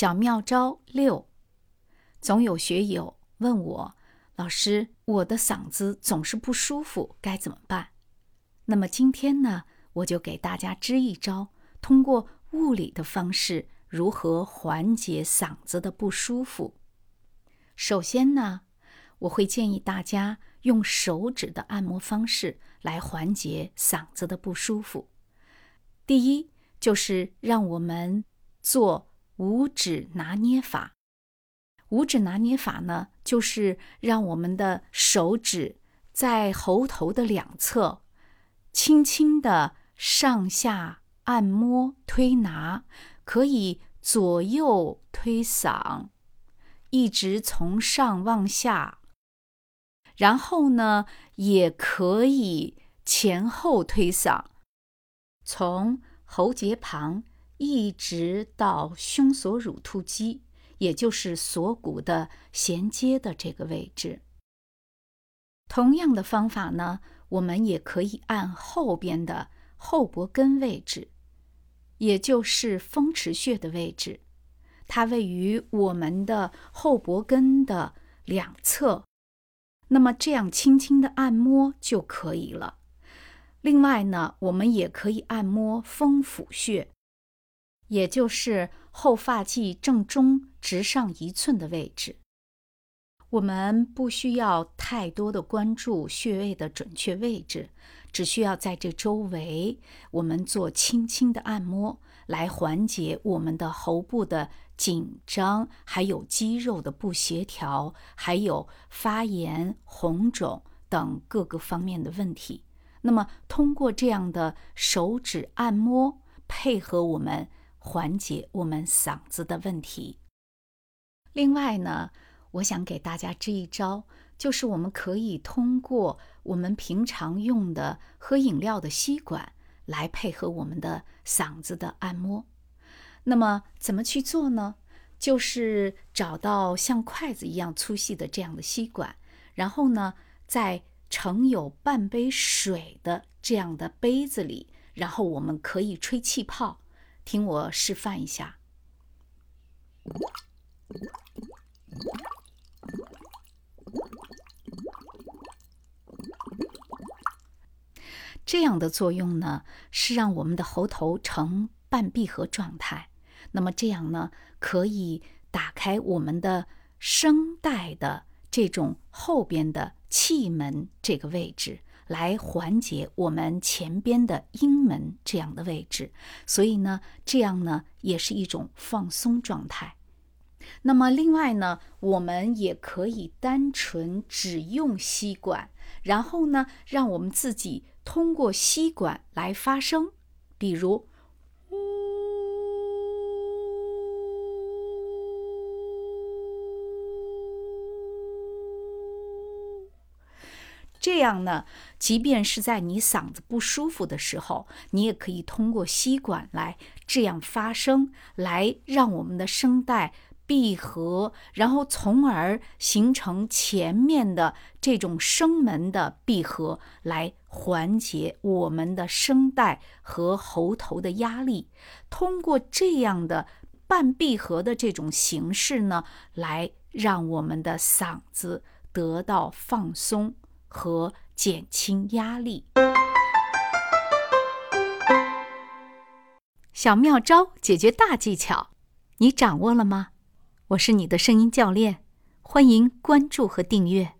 小妙招六，总有学友问我，老师，我的嗓子总是不舒服，该怎么办？那么今天呢，我就给大家支一招，通过物理的方式，如何缓解嗓子的不舒服。首先呢，我会建议大家用手指的按摩方式来缓解嗓子的不舒服。第一，就是让我们做。五指拿捏法，五指拿捏法呢，就是让我们的手指在喉头的两侧，轻轻的上下按摩推拿，可以左右推搡，一直从上往下，然后呢，也可以前后推搡，从喉结旁。一直到胸锁乳突肌，也就是锁骨的衔接的这个位置。同样的方法呢，我们也可以按后边的后脖根位置，也就是风池穴的位置，它位于我们的后脖根的两侧。那么这样轻轻的按摩就可以了。另外呢，我们也可以按摩风府穴。也就是后发际正中直上一寸的位置，我们不需要太多的关注穴位的准确位置，只需要在这周围，我们做轻轻的按摩，来缓解我们的喉部的紧张，还有肌肉的不协调，还有发炎、红肿等各个方面的问题。那么，通过这样的手指按摩，配合我们。缓解我们嗓子的问题。另外呢，我想给大家支一招，就是我们可以通过我们平常用的喝饮料的吸管来配合我们的嗓子的按摩。那么怎么去做呢？就是找到像筷子一样粗细的这样的吸管，然后呢，在盛有半杯水的这样的杯子里，然后我们可以吹气泡。听我示范一下，这样的作用呢，是让我们的喉头呈半闭合状态。那么这样呢，可以打开我们的声带的这种后边的气门这个位置。来缓解我们前边的阴门这样的位置，所以呢，这样呢也是一种放松状态。那么另外呢，我们也可以单纯只用吸管，然后呢，让我们自己通过吸管来发声，比如。这样呢，即便是在你嗓子不舒服的时候，你也可以通过吸管来这样发声，来让我们的声带闭合，然后从而形成前面的这种声门的闭合，来缓解我们的声带和喉头的压力。通过这样的半闭合的这种形式呢，来让我们的嗓子得到放松。和减轻压力，小妙招解决大技巧，你掌握了吗？我是你的声音教练，欢迎关注和订阅。